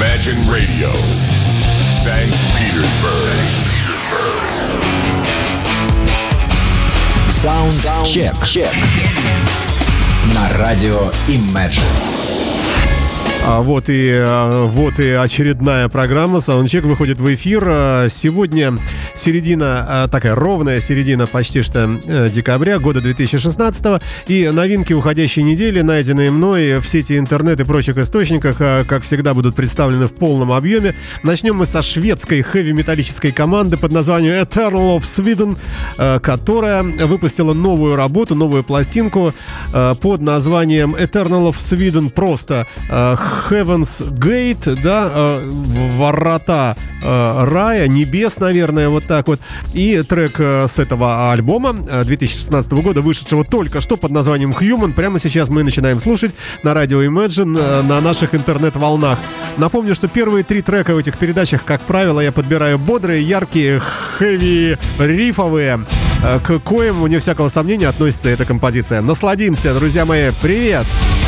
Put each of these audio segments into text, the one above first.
Imagine Radio, St. Petersburg. Саундчек. На радио Imagine. А, вот и, а, вот и очередная программа Soundcheck выходит в эфир. А, сегодня середина, такая ровная середина почти что э, декабря года 2016 и новинки уходящей недели, найденные мной в сети интернет и прочих источниках, как всегда, будут представлены в полном объеме. Начнем мы со шведской хэви-металлической команды под названием Eternal of Sweden, которая выпустила новую работу, новую пластинку под названием Eternal of Sweden просто Heaven's Gate, да, э, ворота э, рая, небес, наверное, вот так вот. И трек э, с этого альбома 2016 года, вышедшего только что под названием Human, прямо сейчас мы начинаем слушать на радио Imagine на наших интернет-волнах. Напомню, что первые три трека в этих передачах, как правило, я подбираю бодрые, яркие, хэви, рифовые, к коим, вне всякого сомнения, относится эта композиция. Насладимся, друзья мои. Привет! Привет!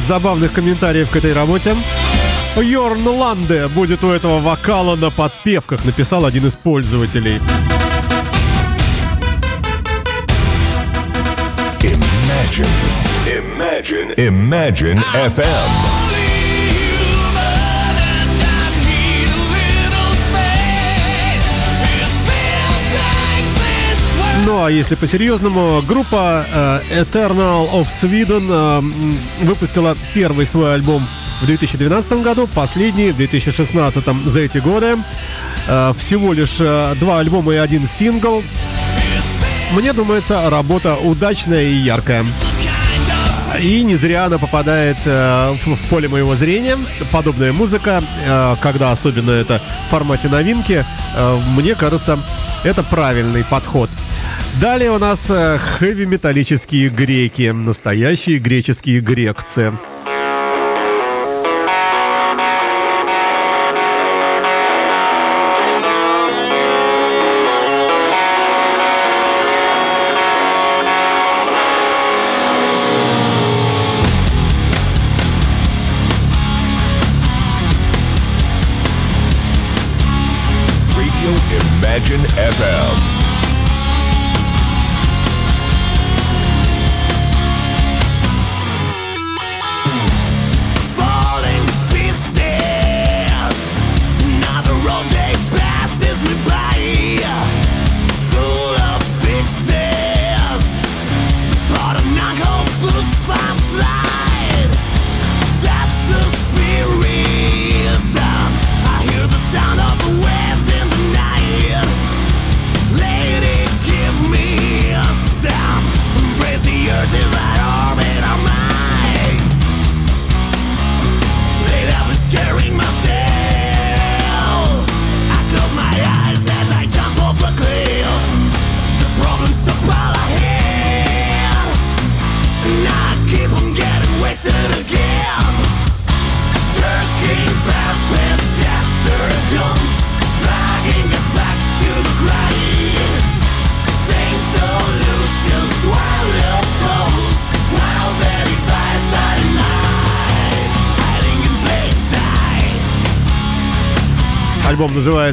Из забавных комментариев к этой работе. Йорн Ланде будет у этого вокала на подпевках, написал один из пользователей. Imagine. Imagine. Imagine FM. Ну а если по-серьезному, группа э, Eternal of Sweden э, выпустила первый свой альбом в 2012 году, последний в 2016 за эти годы. Э, всего лишь два альбома и один сингл. Мне думается, работа удачная и яркая. И не зря она попадает э, в, в поле моего зрения. Подобная музыка, э, когда особенно это в формате новинки, э, мне кажется, это правильный подход. Далее у нас э, хэви-металлические греки, настоящие греческие грекцы.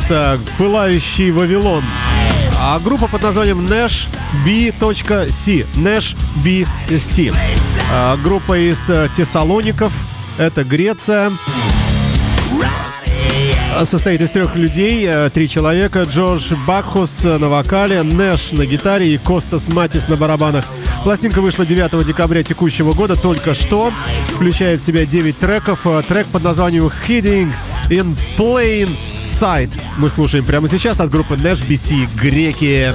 Называется «Пылающий Вавилон». А группа под названием Nash B.C. Nash B.C. А, Группа из э, Тессалоников. Это Греция. Состоит из трех людей, э, три человека. Джордж Бакхус на вокале, Нэш на гитаре и Костас Матис на барабанах. Пластинка вышла 9 декабря текущего года, только что. Включает в себя 9 треков. Э, Трек под названием Hiding in Plain Sight. Мы слушаем прямо сейчас от группы Nash BC «Греки».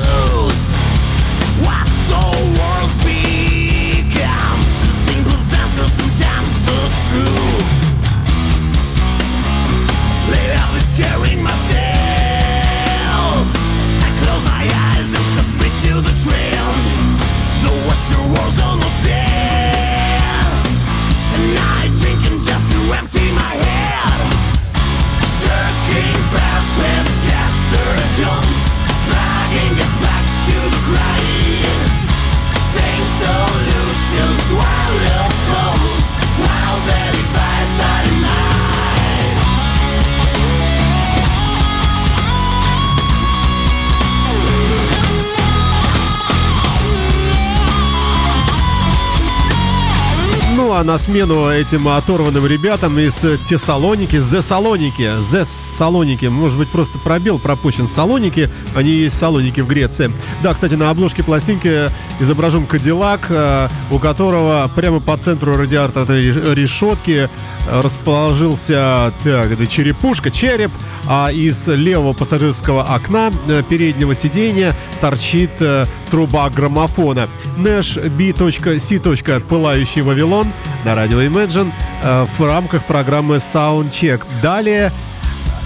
На смену этим оторванным ребятам из Тессалоники, Зе Салоники, Зе Салоники, может быть, просто пробел пропущен Салоники, они есть Салоники в Греции. Да, кстати, на обложке пластинки изображен Кадиллак, э, у которого прямо по центру радиатора решетки расположился так, это черепушка, череп, а из левого пассажирского окна э, переднего сиденья торчит э, труба граммофона. Nash B.C. Пылающий Вавилон на радио Imagine э, в рамках программы Soundcheck. Далее,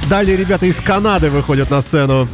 далее ребята из Канады выходят на сцену.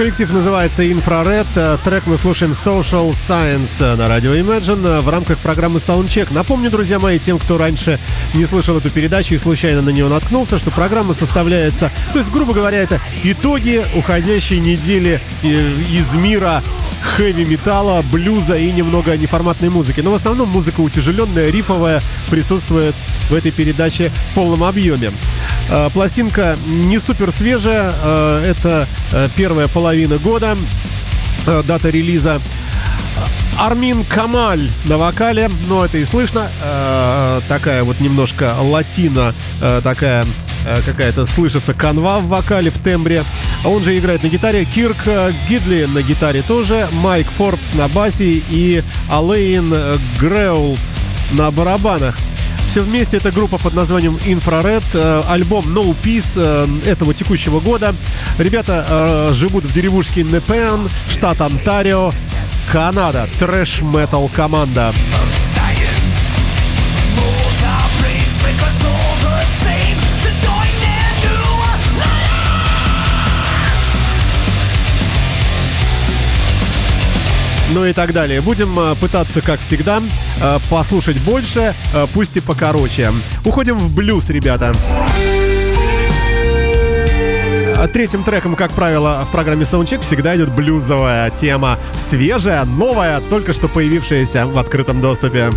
Коллектив называется «Инфраред». Э, Трек мы слушаем «Social Science» на радио Imagine э, в рамках программы Soundcheck. Напомню, друзья мои, тем, кто раньше не слышал эту передачу и случайно на нее наткнулся, что программа составляется, то есть, грубо говоря, это итоги уходящей недели э, из мира хэви-металла, блюза и немного неформатной музыки. Но в основном музыка утяжеленная, рифовая, присутствует в этой передаче в полном объеме. Э, Пластинка не супер свежая, э, это э, первая половина года, э, дата релиза. Армин Камаль на вокале, но это и слышно. Э, такая вот немножко латина, э, такая какая-то слышится канва в вокале, в тембре. Он же играет на гитаре. Кирк Гидли на гитаре тоже. Майк Форбс на басе и Алейн Греулс на барабанах. Все вместе это группа под названием Infrared, э, альбом No Peace э, этого текущего года. Ребята э, живут в деревушке Непен, штат Онтарио, Канада. Трэш-метал команда. Ну и так далее. Будем пытаться, как всегда, послушать больше, э, пусть и покороче. Уходим в блюз, ребята. А Третьим треком, как правило, в программе Soundcheck всегда идет блюзовая тема. Свежая, новая, только что появившаяся в открытом доступе.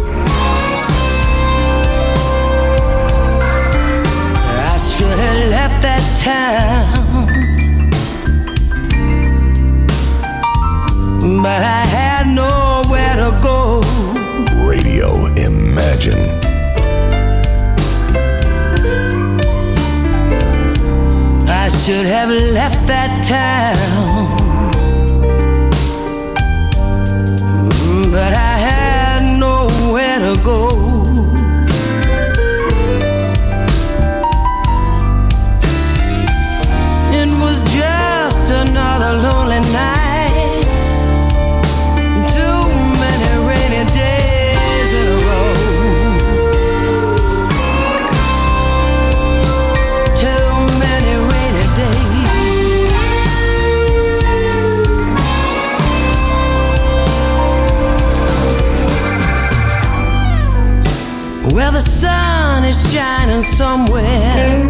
I should have left that town. Somewhere.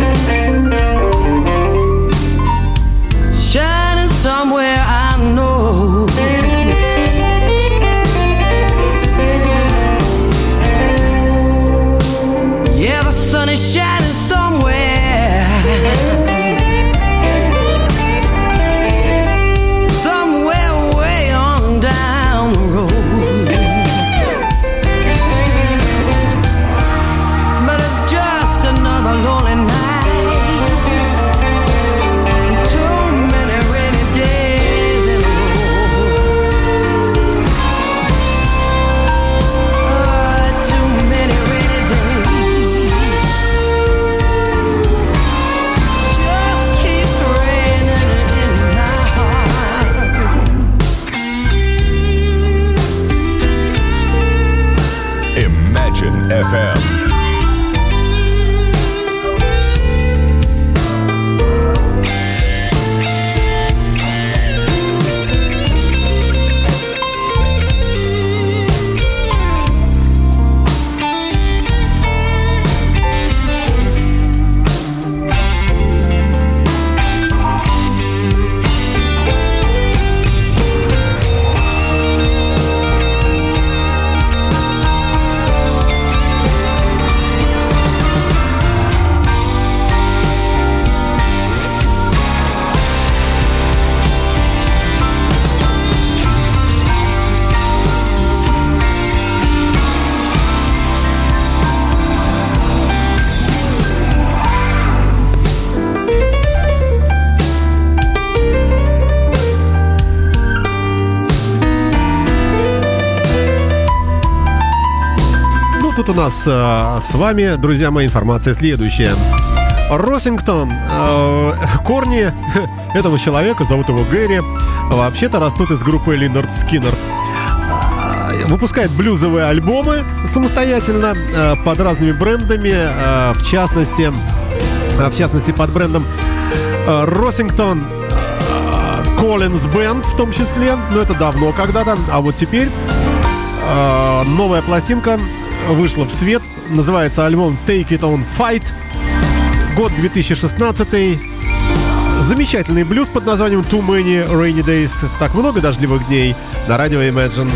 Нас э, с вами, друзья мои, информация следующая. Росингтон. э, корни этого человека, зовут его Гэри, вообще-то растут из группы Линард Скиннер. Выпускает блюзовые альбомы самостоятельно э, под разными брендами, э, в частности, э, в частности под брендом э, Росингтон э, Collins Band в том числе, но это давно когда-то. А вот теперь э, новая пластинка вышла в свет, называется альбом Take It On Fight, год 2016 Замечательный блюз под названием Too Many Rainy Days. Так много дождливых дней на радио Imagine.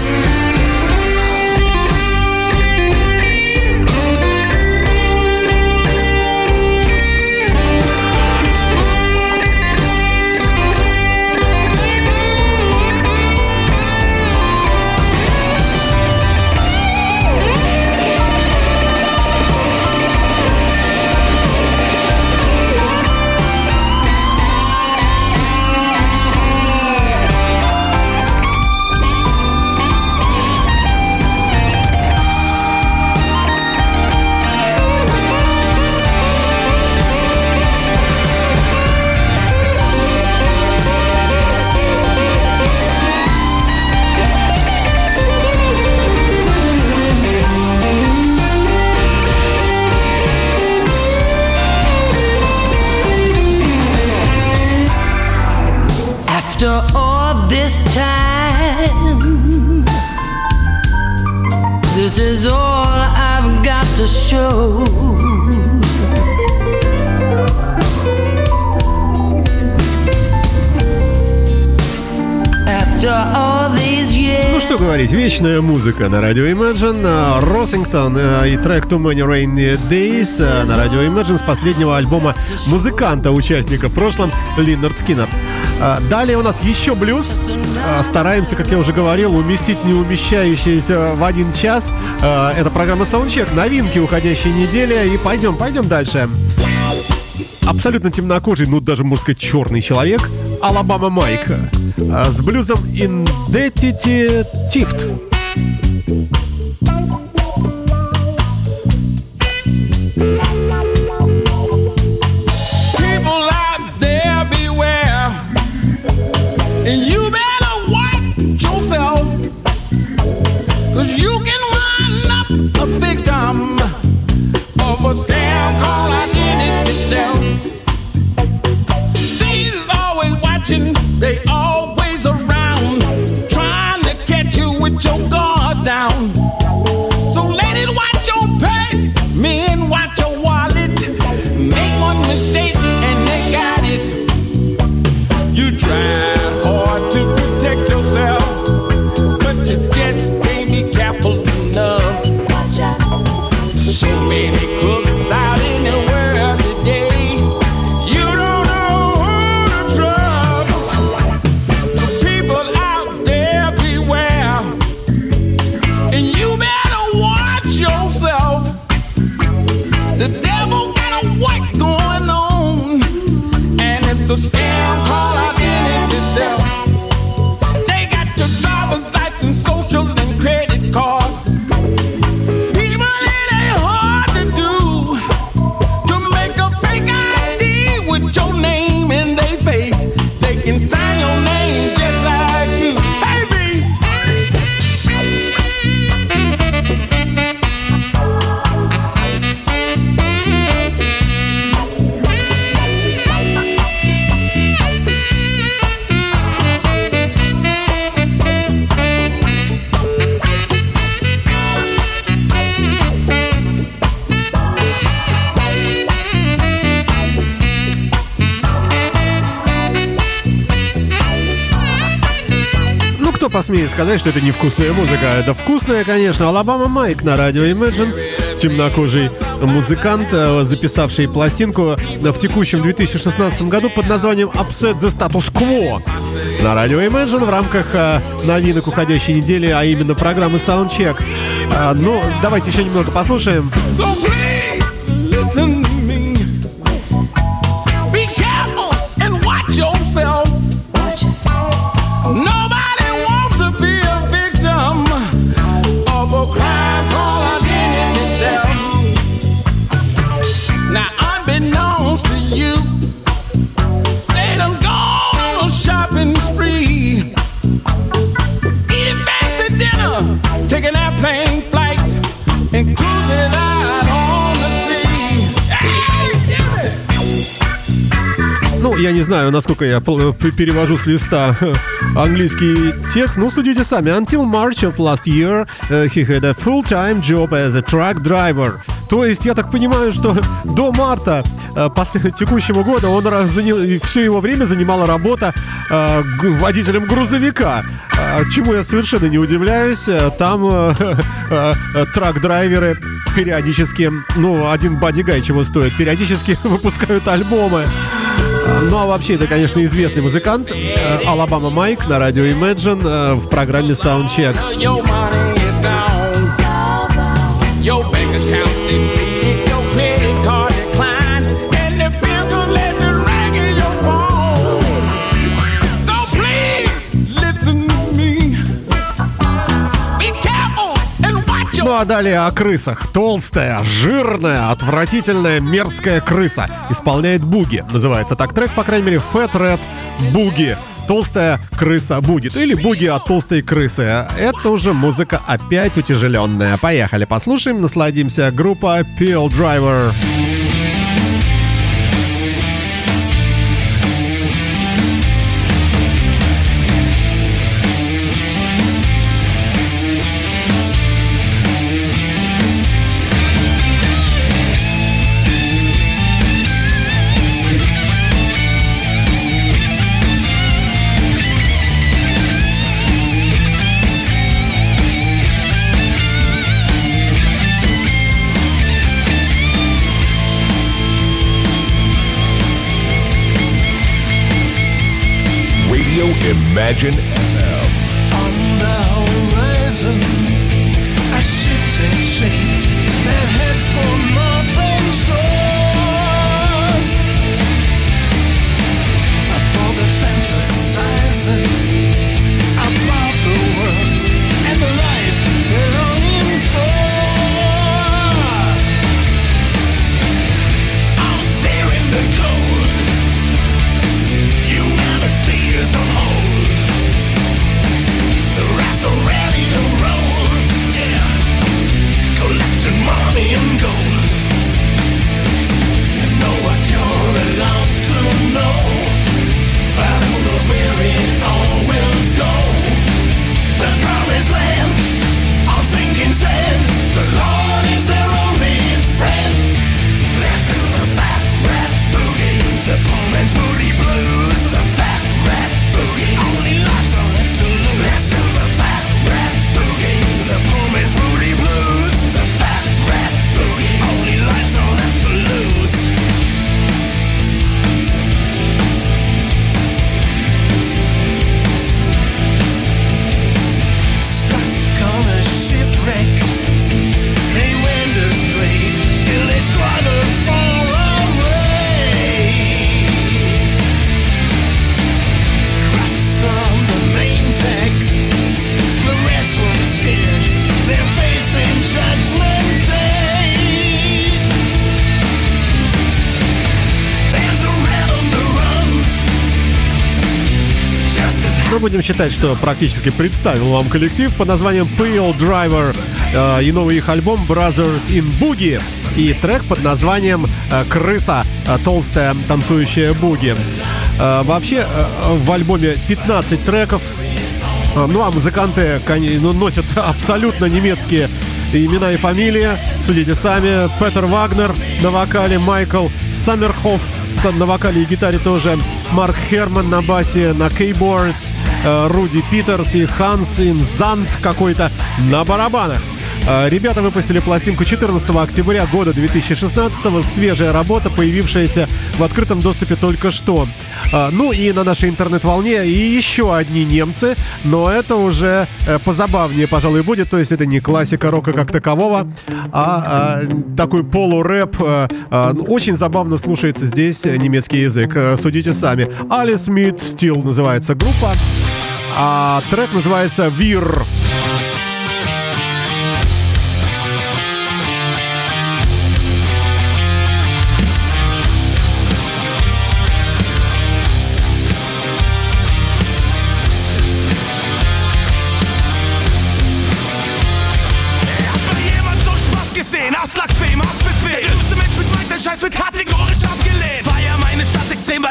Вечная музыка на радио Imagine. Росингтон э, и трек Too Many Rainy Days э, на радио Imagine с последнего альбома музыканта, участника в прошлом, Линнард Скиннер. Далее у нас еще блюз. Стараемся, как я уже говорил, уместить не умещающиеся в один час. Это программа Soundcheck, новинки уходящей недели. И пойдем, пойдем дальше. Абсолютно темнокожий, ну даже, можно сказать, черный человек. Алабама Майк. С блюзом Identity Tift. Кто посмеет сказать, что это невкусная музыка? Это вкусная, конечно. Алабама Майк на радио Imagine. Темнокожий музыкант, э, записавший пластинку в текущем 2016 году под названием Upset the Status Quo. На радио Imagine в рамках э, новинок уходящей недели, а именно программы Soundcheck. А, Ну, давайте еще немного послушаем. So please я не знаю, насколько я п- перевожу с листа английский текст. Ну, судите сами. Until March of last year, uh, he had a full-time job as a truck driver. То есть, я так понимаю, что до марта э, пос- текущего года он раз занял- все его время занимала работа э, водителем грузовика. Э, чему я совершенно не удивляюсь. Э, Там э, э, э, трак-драйверы периодически, ну, один бодигай чего стоит, периодически выпускают альбомы. Ну а вообще это, конечно, известный музыкант э, Алабама Майк на радио Imagine э, в программе Soundcheck. Ну а далее о крысах. Толстая, жирная, отвратительная, мерзкая крыса. Исполняет буги. Называется так трек, по крайней мере, Fat Red Буги. Толстая крыса будет. Или буги от толстой крысы. Это уже музыка опять утяжеленная. Поехали, послушаем, насладимся. Группа Peel Driver. Radio Imagine будем считать, что практически представил вам коллектив под названием Pale Driver э, и новый их альбом Brothers in Boogie и трек под названием э, «Крыса. э, Толстая танцующая буги». Э, Вообще э, в альбоме 15 треков, Э, ну а музыканты кони- ну, носят абсолютно немецкие имена и фамилии. Судите сами. Петер Вагнер на вокале, Майкл Саммерхоф на вокале и гитаре тоже, Марк Херман на басе, на кейбордс, э, Руди Питерс и Ханс Инзант какой-то на барабанах. Э, Ребята выпустили пластинку 14 октября года 2016 свежая работа, появившаяся в открытом доступе только что. Э, Ну и на нашей интернет-волне и еще одни немцы, но это уже э, позабавнее, пожалуй, будет. То есть это не классика рока как такового, а, а, такой полурэп. э, э, ну, Очень забавно слушается здесь немецкий язык. Э, Судите сами. Али Смит Стил называется группа, а трек называется «Вир».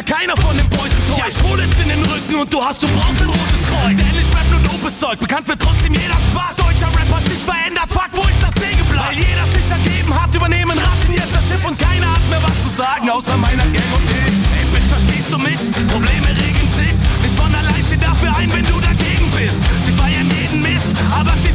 Keiner von den Boys enttäuscht Ja, ich hol jetzt in den Rücken und du hast, du brauchst ein rotes Kreuz. Denn ich rap nur dopes Zeug, bekannt wird trotzdem jeder Spaß. Deutscher Rap hat sich verändert, fuck, wo ist das Sägeblatt? Weil jeder sich ergeben hat, übernehmen Ratten jetzt das Schiff Und keiner hat mehr was zu sagen, außer meiner Gang und ich. Ey, Bitch, verstehst du mich? Probleme regen sich. Nicht von allein steh dafür ein, wenn du dagegen bist. Sie feiern jeden Mist, aber sie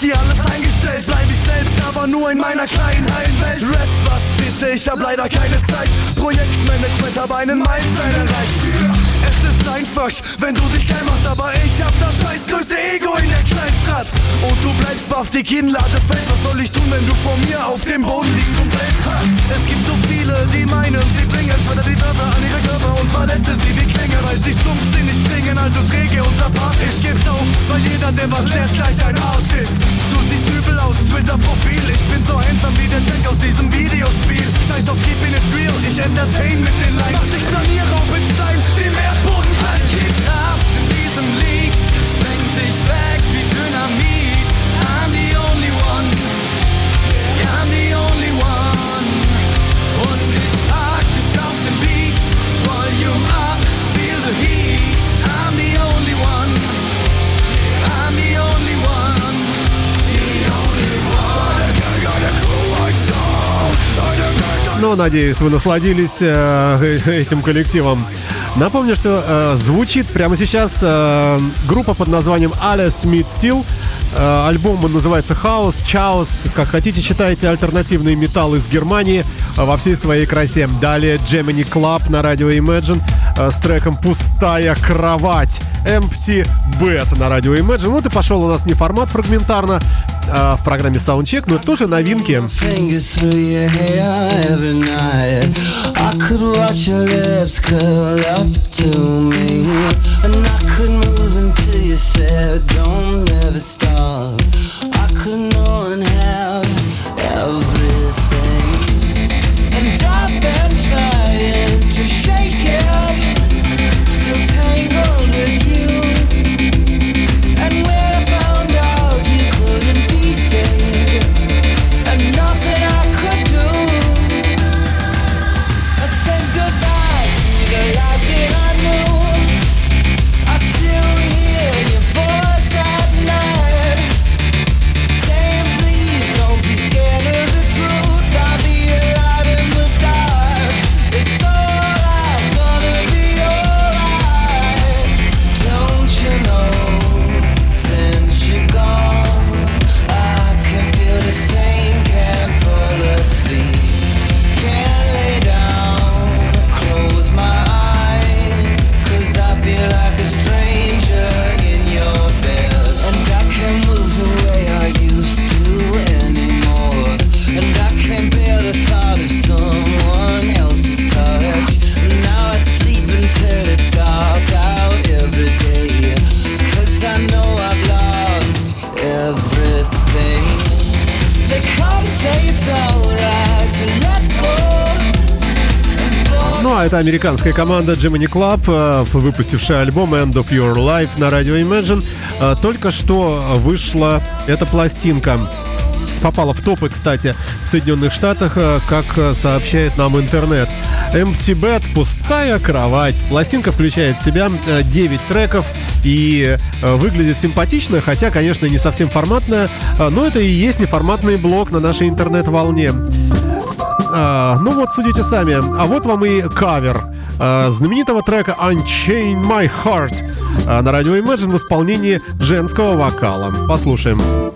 Anti, alles eingestellt. Bleib ich selbst, aber nur in meiner kleinen heilen Welt. Rap, was bitte, ich hab leider keine Zeit. Projektmanagement, hab einen Meilenstein erreicht. Es ist einfach, wenn du dich klein machst, aber ich hab das scheiß größte Ego in der Kleinstadt. Und du bleibst baff, die Kinnlade fällt. Was soll ich tun, wenn du vor mir auf dem Boden liegst und bellst? Ha, Es gibt so viele, die meinen, sie bringen also träge und apathisch. Ich geb's auf, weil jeder, der was lernt, gleich ein Arsch ist. Du siehst übel aus, Twitter-Profil. Ich bin so handsome wie der Jack aus diesem Videospiel. Scheiß auf Keeping It Real, ich entertain mit den Lines. Was ich planiere, ob in Style, dem Erdboden gleich geht. Kraft in diesem Lied sprengt dich weg wie Dynamit. I'm the only one. Yeah, I'm the only one. Und ich pack es auf den Beat. Volume up, feel the heat. Ну, надеюсь, вы насладились э, этим коллективом. Напомню, что э, звучит прямо сейчас э, группа под названием Alice Smith Steel. Э, альбом называется Хаус, Chaos, как хотите, читайте альтернативный металл из Германии э, во всей своей красе. Далее Gemini Club на радио Imagine э, с треком «Пустая кровать». Empty Bed на радио Imagine. Вот и пошел у нас не формат фрагментарно э, в программе Soundcheck, но тоже новинки. I could американская команда Gemini Club, э, выпустившая альбом End of Your Life на радио Imagine. Э, Только что вышла эта пластинка. Попала в топы, кстати, в Соединенных Штатах, э, как сообщает нам интернет. Empty Bed, пустая кровать. Пластинка включает в себя э, 9 треков и выглядит симпатично, хотя, конечно, не совсем форматная, но это и есть неформатный блог на нашей интернет-волне. А, ну вот, судите сами. А вот вам и кавер а, знаменитого трека Unchain My Heart а, на радио Imagine в исполнении женского вокала. Послушаем. Unchain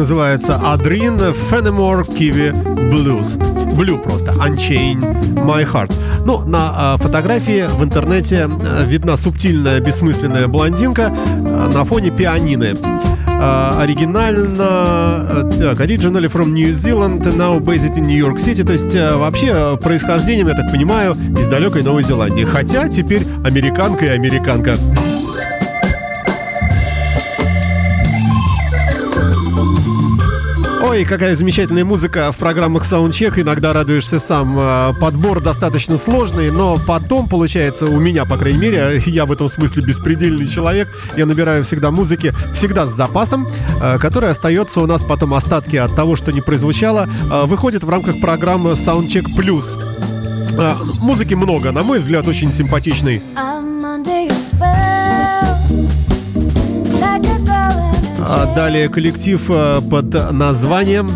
называется Adrin Fenimore Kiwi Blues. Blue просто. Unchain My Heart. Ну, на а, фотографии в интернете а, видна субтильная бессмысленная блондинка а, на фоне пианины. А, оригинально, так, originally from New Zealand, now based in New York City, то есть вообще происхождением, я так понимаю, из далекой Новой Зеландии. Хотя теперь американка и американка. Ой, какая замечательная музыка в программах Soundcheck. Иногда радуешься сам. А, Подбор достаточно сложный, но потом, получается, у меня, по крайней мере, я в этом смысле беспредельный человек. Я набираю всегда музыки, всегда с запасом, а, который остается у нас потом остатки от того, что не прозвучало, а, выходит в рамках программы Soundcheck Plus. Музыки много, на мой взгляд, очень симпатичный. Далее коллектив э, под названием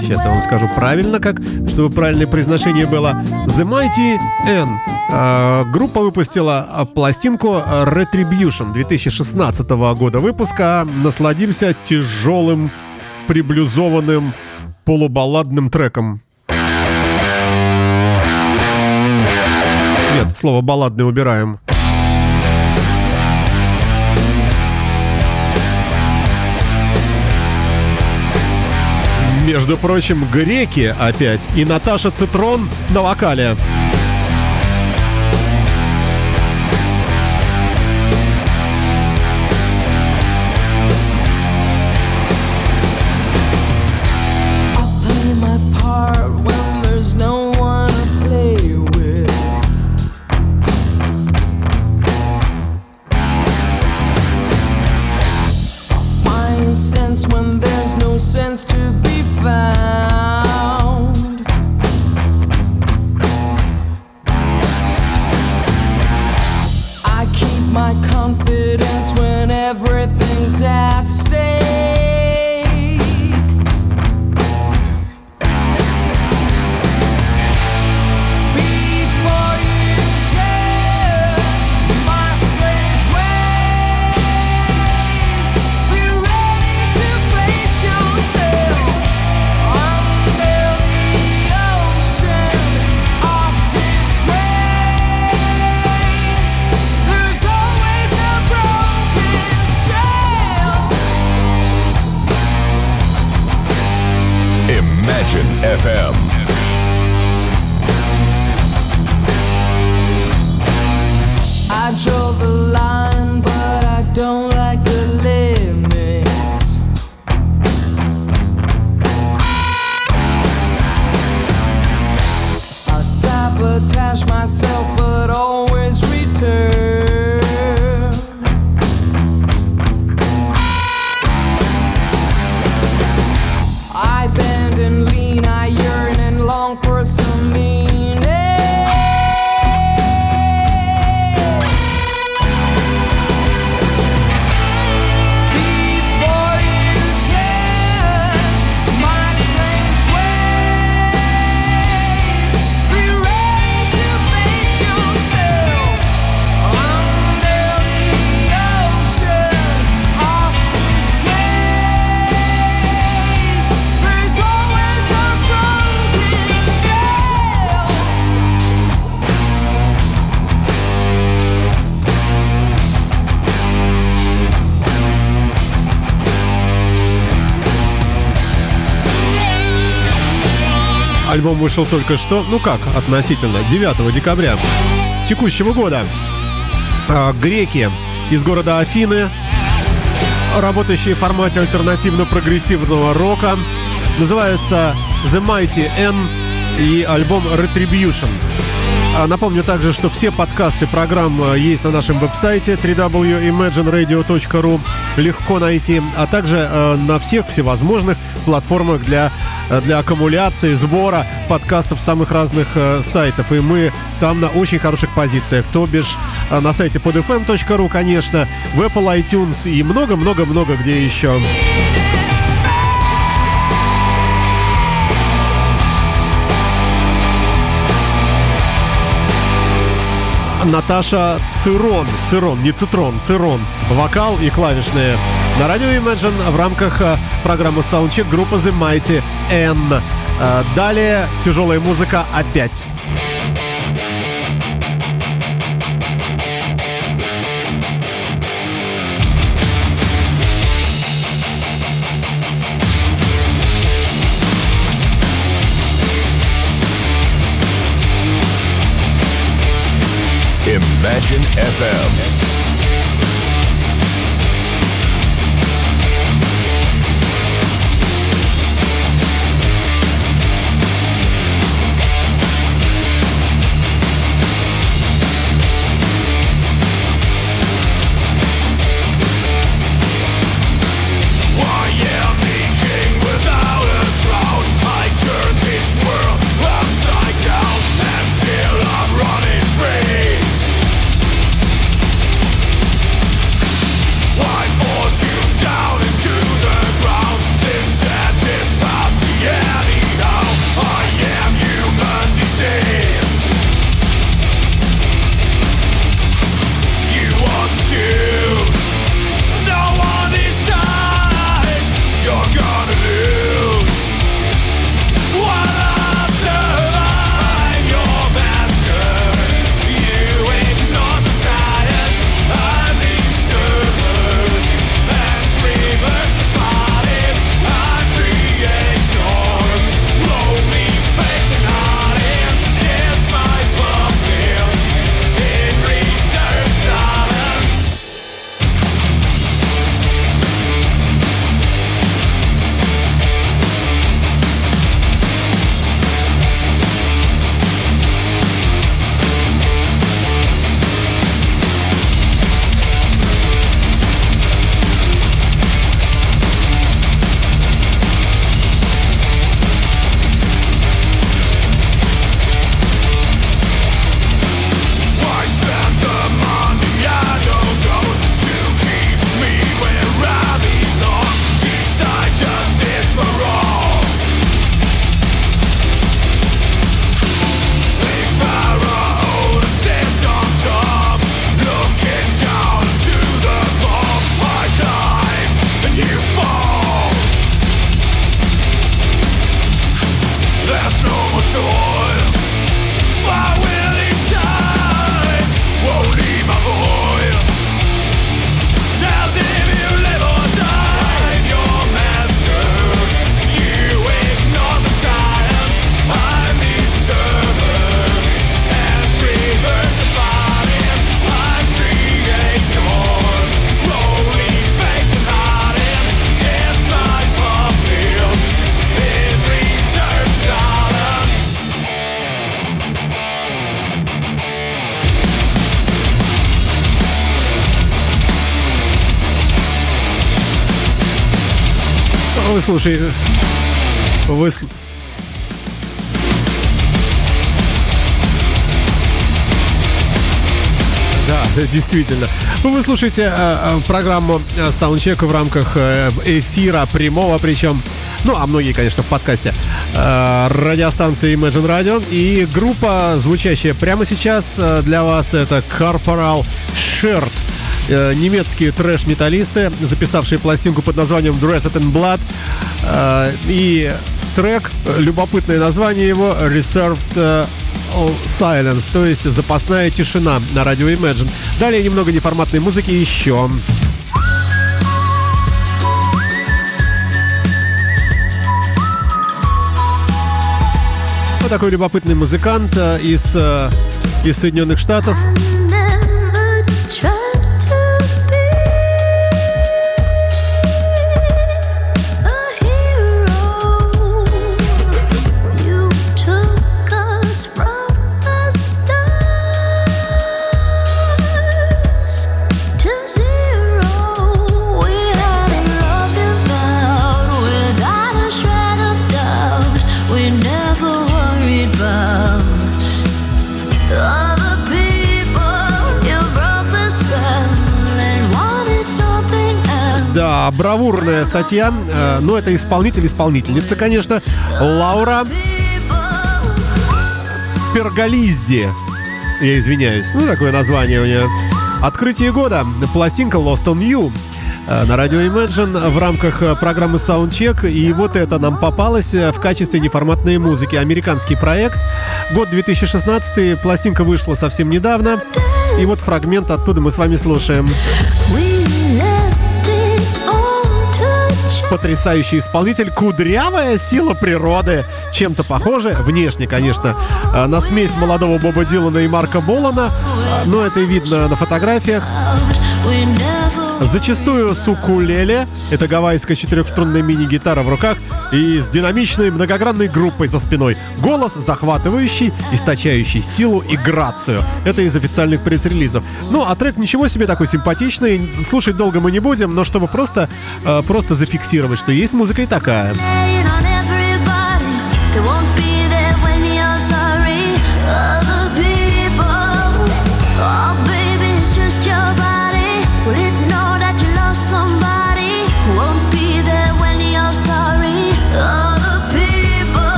Сейчас я вам скажу правильно, как, чтобы правильное произношение было. The Mighty N. Э, Группа выпустила э, пластинку Retribution 2016 года выпуска. Насладимся тяжелым, приблюзованным, полубалладным треком. Нет, слово балладный убираем. Между прочим, греки опять и Наташа Цитрон на вокале. My confidence when everything's at stake. FM. Альбом вышел только что, ну как, относительно, 9 декабря текущего года. А, греки из города Афины, работающие в формате альтернативно-прогрессивного рока, называются The Mighty N и альбом Retribution. А, Напомню также, что все подкасты программ э, есть на нашем веб-сайте www.imagineradio.ru. Легко найти, а также э, на всех всевозможных платформах для, э, для аккумуляции, сбора подкастов самых разных э, сайтов. И мы там на очень хороших позициях. То бишь э, на сайте podfm.ru, конечно, в Apple iTunes и много-много-много где еще. Наташа Цирон. Цирон, не Цитрон, Цирон. Вокал и клавишные. На радио Imagine в рамках э, программы Soundcheck группа The Mighty N. Э, Далее тяжелая музыка опять. Imagine FM. Слушай, вы... Да, действительно. Вы слушаете э, э, программу э, Soundcheck в рамках э, эфира прямого, причем, ну, а многие, конечно, в подкасте э, радиостанции Imagine Radio. И группа, звучащая прямо сейчас э, для вас, это Corporal Shirt. Э, немецкие трэш-металлисты, записавшие пластинку под названием Dressed in Blood. Э, и трек, э, любопытное название его, Reserved Silence, то есть запасная тишина на радио Imagine. Далее немного неформатной музыки еще. Вот такой любопытный музыкант из, из Соединенных Штатов. Бравурная статья. Э, Ну, это исполнитель-исполнительница, конечно. Лаура Перголиззи. Я извиняюсь. Ну, такое название у нее. Открытие года. Пластинка Lost on You. э, на радио Imagine в рамках э, программы Soundcheck. И вот это нам попалось э, в качестве неформатной музыки. Американский проект. Год 2016, пластинка вышла совсем недавно. И вот фрагмент оттуда мы с вами слушаем. We Потрясающий исполнитель, кудрявая сила природы. Чем-то похоже, внешне, конечно, э, на смесь молодого Боба Дилана и Марка Болана. Э, Но это видно на фотографиях. Зачастую с укулеле, это гавайская четырехструнная мини-гитара в руках, и с динамичной многогранной группой за спиной. Голос захватывающий, источающий силу и грацию. Это из официальных пресс-релизов. Ну, а трек ничего себе такой симпатичный. Слушать долго мы не будем, но чтобы просто, э, просто зафиксировать, что есть музыка и такая.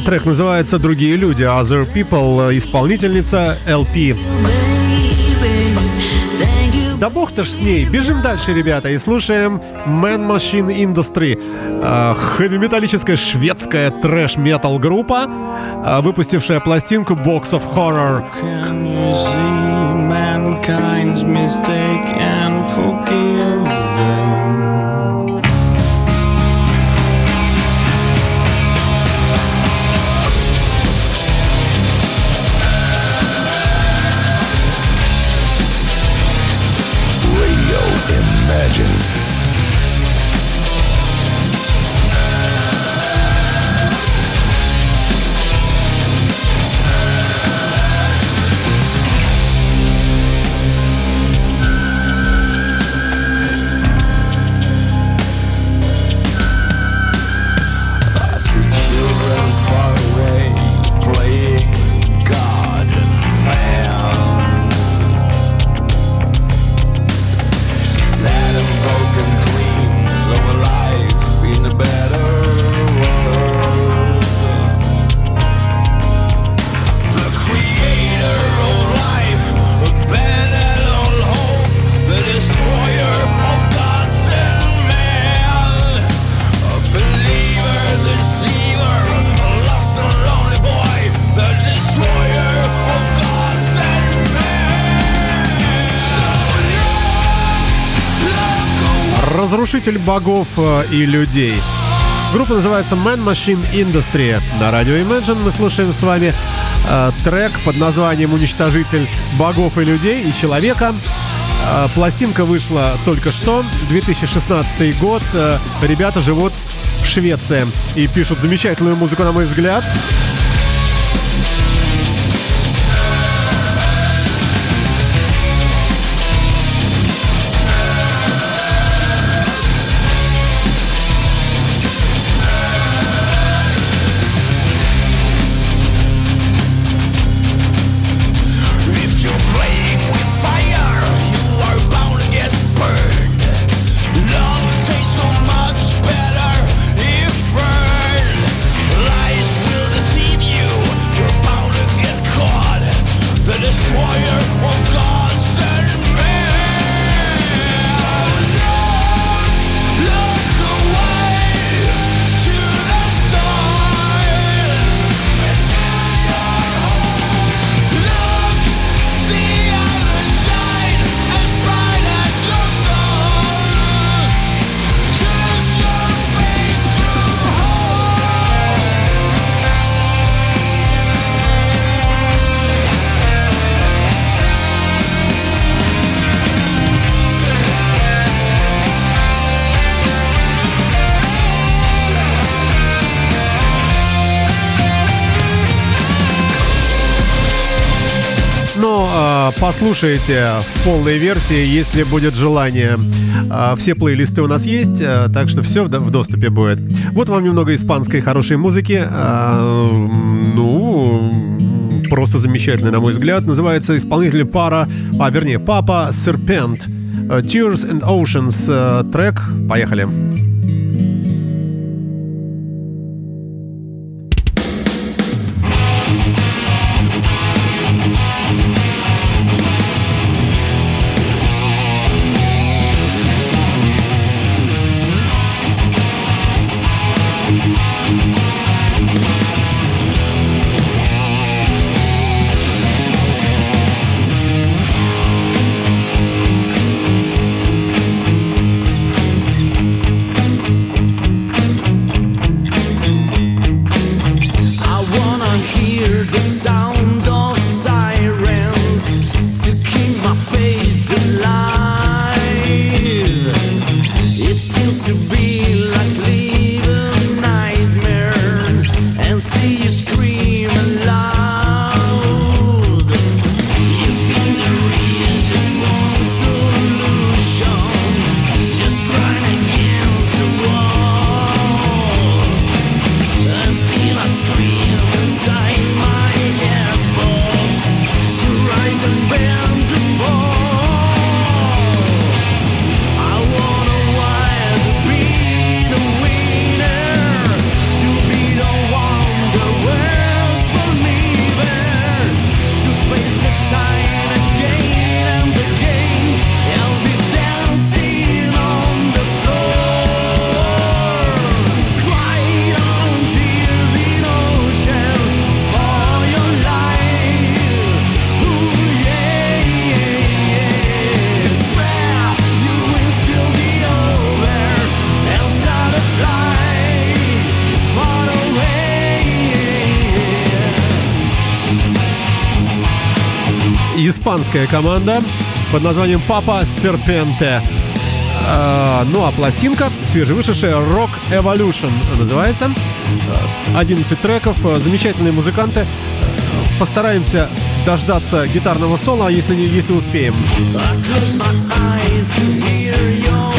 Трек называется «Другие люди», «Other People», исполнительница LP. Да бог то ж с ней. Бежим дальше, ребята, и слушаем Man Machine Industry. Хэви-металлическая шведская трэш-метал группа, э, выпустившая пластинку Box of Horror. Can you see mankind's mistake and forgive Разрушитель богов э, и людей. Группа называется Man Machine Industry. На радио Imagine мы слушаем с вами э, трек под названием «Уничтожитель богов и людей и человека». Э, пластинка вышла только что, 2016 год. Э, ребята живут в Швеции и пишут замечательную музыку, на мой взгляд. послушаете в полной версии, если будет желание. А, все плейлисты у нас есть, а, так что все в доступе будет. Вот вам немного испанской хорошей музыки. А, ну, просто замечательный, на мой взгляд. Называется исполнитель пара, а вернее, папа Serpent. Э, Tears and Oceans э, трек. Поехали. Поехали. испанская команда под названием «Папа Серпенте». А, ну а пластинка, свежевышедшая Rock Evolution называется. 11 треков, э, замечательные музыканты. Постараемся дождаться гитарного соло, если, не, если успеем. I close my eyes to hear your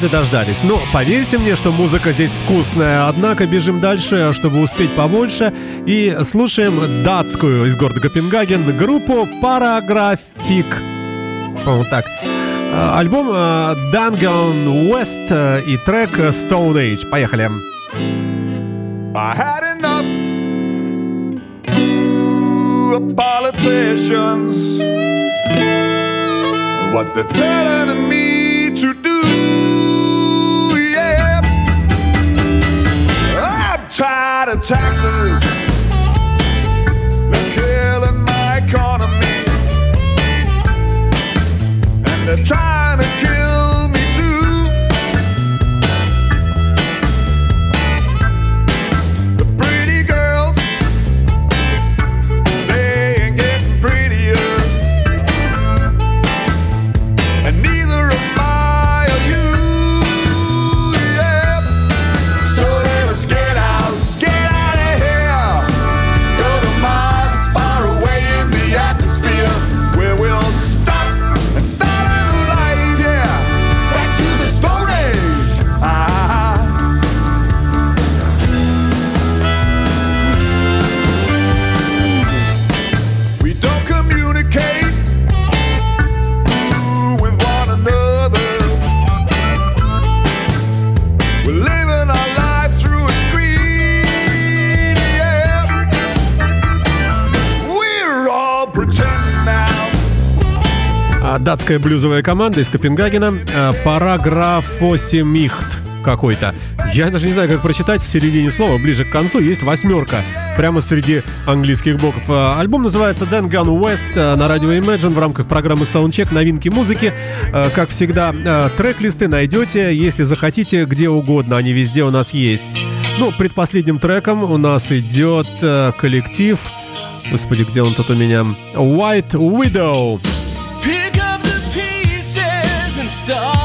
вот и дождались. Но поверьте мне, что музыка здесь вкусная. Однако бежим дальше, чтобы успеть побольше. И слушаем датскую из города Копенгаген группу «Параграфик». По-моему, так. А, альбом а, «Dungeon West» э, и трек «Stone Age». Поехали. I had enough of politicians What they're telling me to do tired of taxes. They're killing my economy. And they're trying to kill. Датская блюзовая команда из Копенгагена. Э, Параграфосемихт какой-то. Я даже не знаю, как прочитать в середине слова, ближе к концу есть восьмерка. Прямо среди английских букв. Э, Альбом называется Dan Gun West э, на радио Imagine в рамках программы Soundcheck новинки музыки. Как всегда, трек-листы найдете, если захотите, где угодно. Они везде у нас есть. Ну, предпоследним треком у нас идет коллектив. Господи, где он тут у меня? White Widow. stars.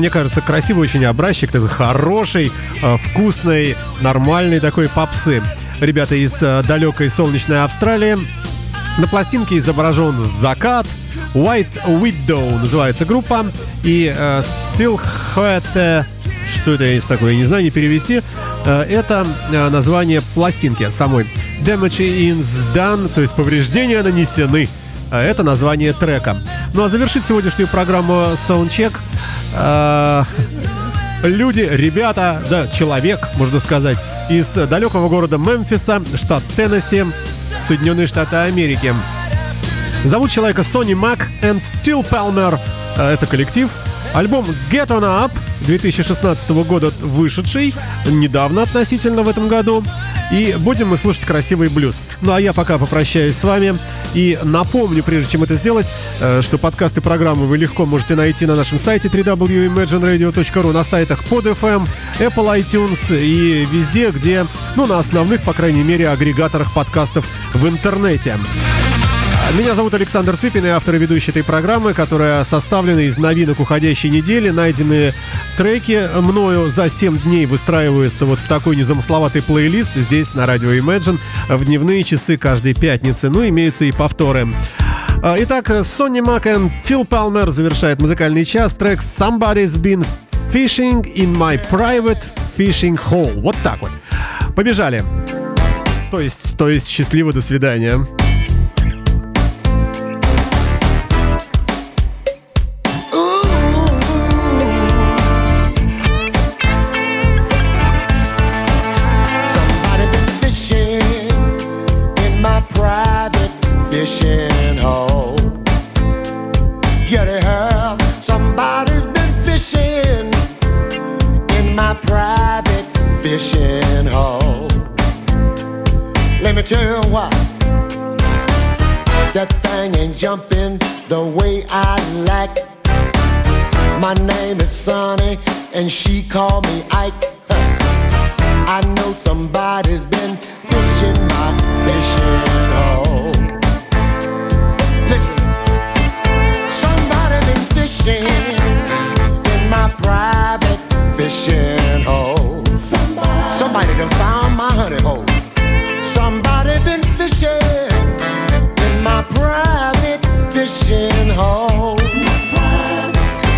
Мне кажется, красивый очень образчик, такой хороший, э, вкусный, нормальный такой попсы. Ребята из э, далекой солнечной Австралии. На пластинке изображен закат. White Widow называется группа. И э, Silhouette, что это есть такое, я не знаю, не перевести. Э, это название пластинки самой. Damage is done, то есть повреждения нанесены. Это название трека. Ну а завершить сегодняшнюю программу Soundcheck э, люди, ребята, да, человек, можно сказать, из далекого города Мемфиса, штат Теннесси, Соединенные Штаты Америки. Зовут человека Сони Мак and Palmer. Э, Это коллектив. Альбом Get On Up 2016 года вышедший, недавно относительно в этом году. И будем мы слушать красивый блюз. Ну а я пока попрощаюсь с вами. И напомню, прежде чем это сделать, э, что подкасты программы вы легко можете найти на нашем сайте www.imagineradio.ru, на сайтах под FM, Apple iTunes и везде, где, ну, на основных, по крайней мере, агрегаторах подкастов в интернете. Меня зовут Александр Цыпин, и автор и ведущий этой программы, которая составлена из новинок уходящей недели. Найденные треки мною за 7 дней выстраиваются вот в такой незамысловатый плейлист здесь на радио Imagine в дневные часы каждой пятницы. Ну, имеются и повторы. А, Итак, Сонни и Тил Палмер завершает музыкальный час. Трек «Somebody's been fishing in my private fishing hole». Вот так вот. Побежали. То есть, то есть, счастливо, до свидания. Sonny, and she called me Ike. I know somebody's been fishing my fishing hole. Listen, somebody been fishing in my private fishing hole. Somebody, done found my honey hole. Somebody been fishing in my private fishing hole.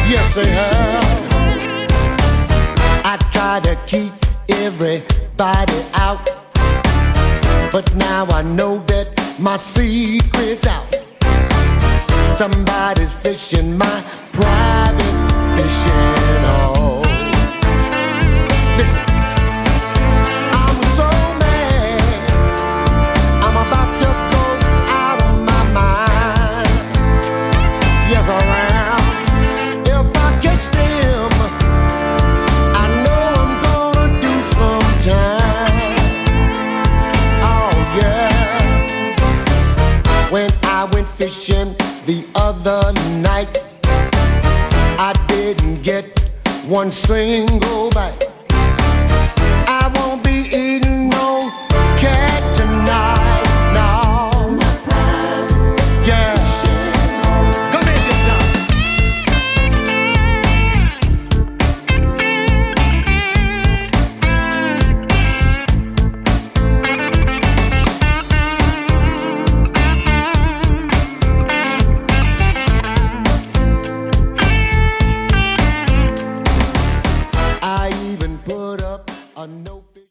Yes, they have. To keep everybody out. But now I know that my secret's out. Somebody's fishing my private fishing hole. Listen, one single bite.